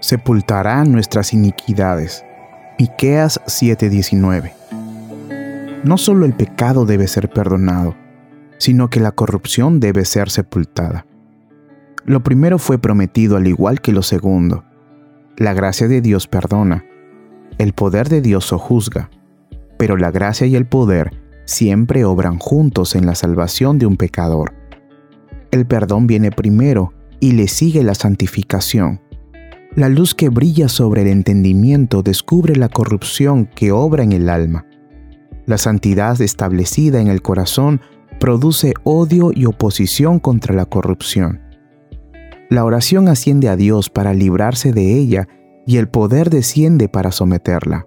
sepultará nuestras iniquidades. Miqueas 7:19. No solo el pecado debe ser perdonado, sino que la corrupción debe ser sepultada. Lo primero fue prometido al igual que lo segundo. La gracia de Dios perdona, el poder de Dios sojuzga, pero la gracia y el poder siempre obran juntos en la salvación de un pecador. El perdón viene primero y le sigue la santificación. La luz que brilla sobre el entendimiento descubre la corrupción que obra en el alma. La santidad establecida en el corazón produce odio y oposición contra la corrupción. La oración asciende a Dios para librarse de ella y el poder desciende para someterla.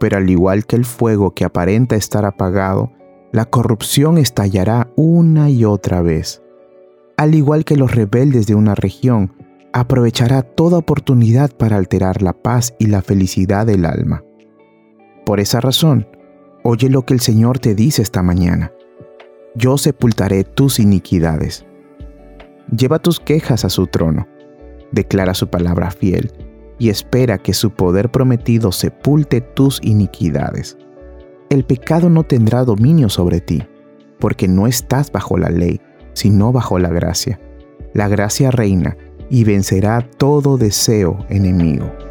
Pero al igual que el fuego que aparenta estar apagado, la corrupción estallará una y otra vez. Al igual que los rebeldes de una región, aprovechará toda oportunidad para alterar la paz y la felicidad del alma. Por esa razón, oye lo que el Señor te dice esta mañana. Yo sepultaré tus iniquidades. Lleva tus quejas a su trono, declara su palabra fiel y espera que su poder prometido sepulte tus iniquidades. El pecado no tendrá dominio sobre ti, porque no estás bajo la ley, sino bajo la gracia. La gracia reina y vencerá todo deseo enemigo.